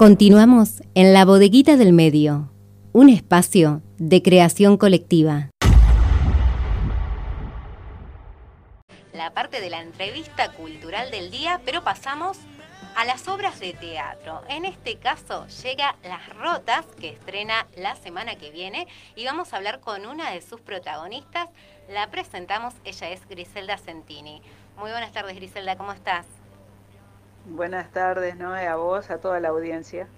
Continuamos en la bodeguita del medio, un espacio de creación colectiva. La parte de la entrevista cultural del día, pero pasamos a las obras de teatro. En este caso llega Las Rotas, que estrena la semana que viene, y vamos a hablar con una de sus protagonistas. La presentamos, ella es Griselda Centini. Muy buenas tardes, Griselda, ¿cómo estás? Buenas tardes, Noé, a vos, a toda la audiencia.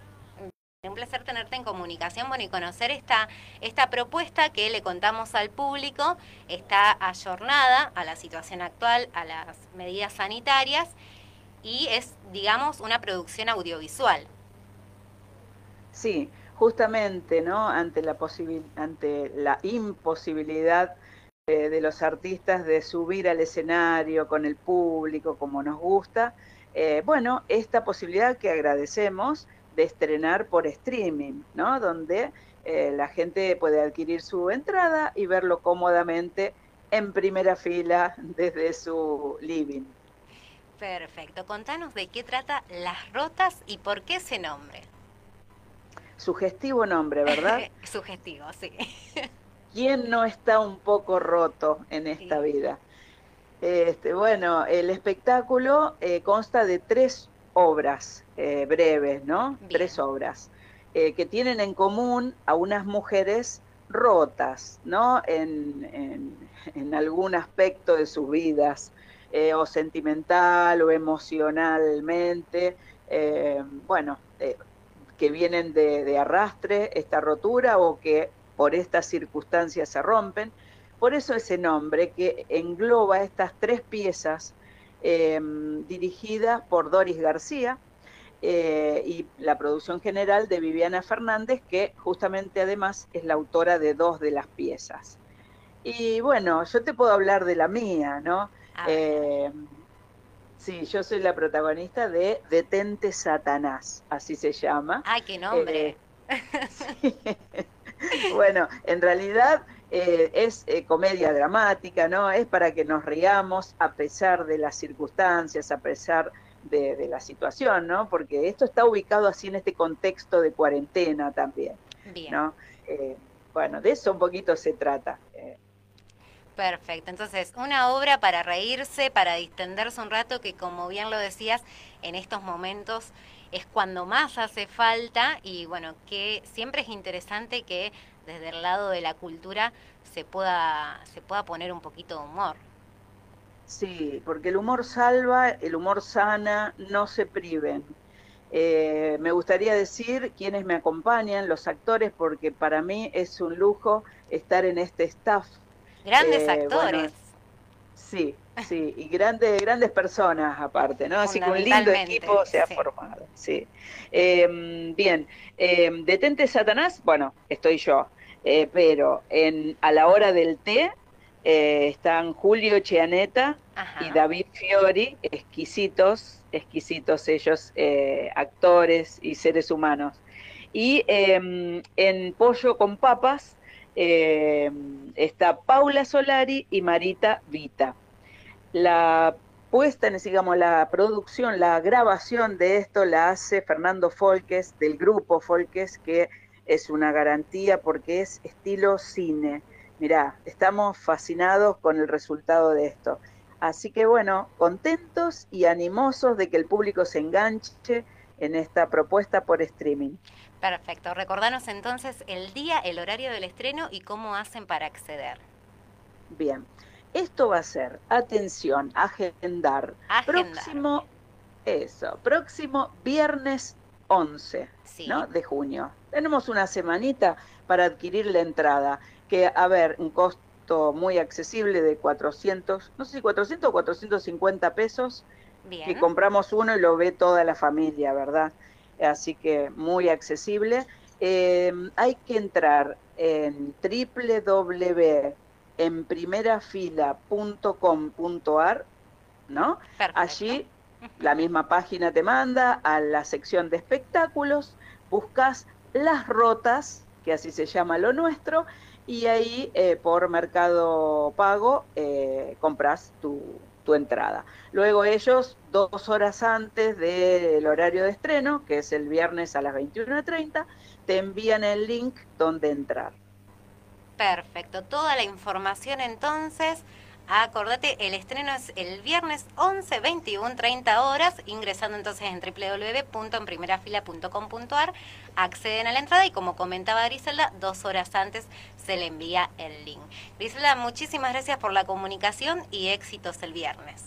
Un placer tenerte en comunicación bueno, y conocer esta, esta propuesta que le contamos al público. Está ayornada a la situación actual, a las medidas sanitarias y es, digamos, una producción audiovisual. Sí, justamente, ¿no? Ante la, ante la imposibilidad eh, de los artistas de subir al escenario con el público como nos gusta, eh, bueno, esta posibilidad que agradecemos de estrenar por streaming, ¿no? Donde eh, la gente puede adquirir su entrada y verlo cómodamente en primera fila desde su living. Perfecto. Contanos de qué trata Las Rotas y por qué ese nombre. Sugestivo nombre, ¿verdad? Sugestivo, sí. ¿Quién no está un poco roto en esta vida? Este, bueno, el espectáculo eh, consta de tres obras eh, breves, ¿no? Tres obras eh, que tienen en común a unas mujeres rotas, ¿no? En, en algún aspecto de sus vidas. O sentimental o emocionalmente, bueno, que vienen de, arrastre esta rotura o que por estas circunstancias se rompen. Por eso ese nombre que engloba estas tres piezas dirigidas por Doris García, y la producción general de Viviana Fernández, que justamente además es la autora de dos de las piezas. Y bueno, yo te puedo hablar de la mía, ¿no? Eh, sí, yo soy la protagonista de Detente Satanás, así se llama. ¡Ay, qué nombre! Eh, bueno, en realidad eh, es comedia dramática, ¿no? Es para que nos riamos a pesar de las circunstancias, a pesar de, la situación, ¿no? Porque esto está ubicado así en este contexto de cuarentena también, Bien. ¿no? bueno, de eso un poquito se trata. Perfecto, entonces una obra para reírse, para distenderse un rato, que como bien lo decías, en estos momentos es cuando más hace falta y bueno, que siempre es interesante que desde el lado de la cultura se pueda, se pueda poner un poquito de humor. Sí, porque el humor salva, el humor sana, no se priven. Eh, me gustaría decir quienes me acompañan, los actores, porque para mí es un lujo estar en este staff Grandes eh, actores. sí, sí, y grandes, grandes personas aparte, ¿no? Así que un lindo equipo se ha formado, sí. Em, bien, em, Detente Satanás, bueno, estoy yo, eh, pero en, a la hora del té eh, están Julio Chianeta y David Fiori, exquisitos, exquisitos ellos, actores y seres humanos. Y em, en Pollo con Papas eh, está Paula Solari y Marita Vita. La puesta en, digamos, la producción, la grabación de esto la hace Fernando Folques, del grupo Folques, que es una garantía porque es estilo cine. Mirá, estamos fascinados con el resultado de esto. Así que bueno, contentos y animosos de que el público se enganche en esta propuesta por streaming. Perfecto. Recordanos entonces el día, el horario del estreno y cómo hacen para acceder. Bien. Esto va a ser, atención, agendar. Próximo, eso, próximo viernes 11 de junio. Tenemos una semanita para adquirir la entrada, que, a ver, un costo muy accesible de 400, no sé si 400 o 450 pesos, Bien. que compramos uno y lo ve toda la familia, ¿verdad? así que muy accesible. Em, hay que entrar en www.enprimerafila.com.ar, ¿no? Allí la misma página te manda a la sección de espectáculos, buscas las rotas, que así se llama lo nuestro, y ahí eh, por Mercado Pago eh, compras tu, tu entrada. Luego ellos, dos horas antes del horario de estreno, que es el viernes a las 21.30, te envían el link donde entrar. Perfecto, toda la información entonces Acordate, el estreno es el viernes 11, 21, 30 horas, ingresando entonces en www.enprimerafila.com.ar, acceden a la entrada y como comentaba Griselda, dos horas antes se le envía el link. Griselda, muchísimas gracias por la comunicación y éxitos el viernes.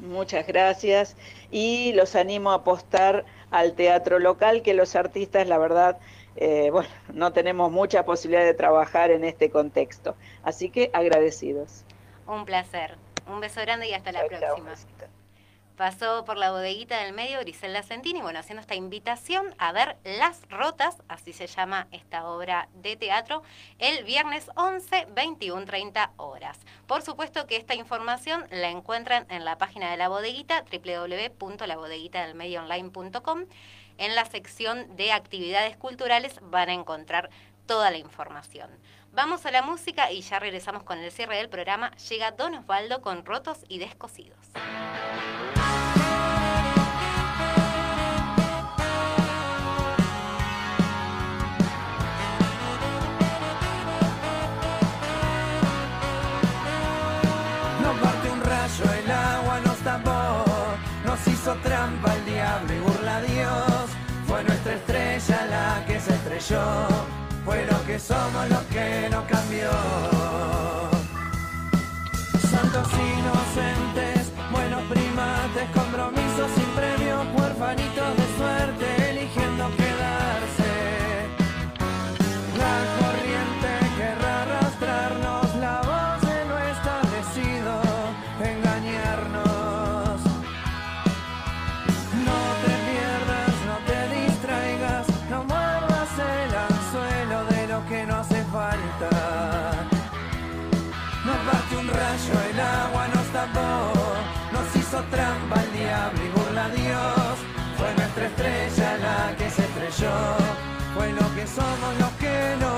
Muchas gracias y los animo a apostar al teatro local, que los artistas, la verdad, eh, bueno, no tenemos mucha posibilidad de trabajar en este contexto. Así que agradecidos. Un placer. Un beso grande y hasta la próxima. Pasó por la bodeguita del medio Griselda Sentini, bueno, haciendo esta invitación a ver Las Rotas, así se llama esta obra de teatro, el viernes 11, 21, 30 horas. Por supuesto que esta información la encuentran en la página de la bodeguita, www.labodeguitadelmedioonline.com. En la sección de actividades culturales van a encontrar toda la información. Vamos a la música y ya regresamos con el cierre del programa. Llega Don Osvaldo con Rotos y Descosidos. Trampa el diablo y burla a Dios. Fue nuestra estrella la que se estrelló fue lo que somos lo que no cambió. Santos fue lo que somos, lo que nos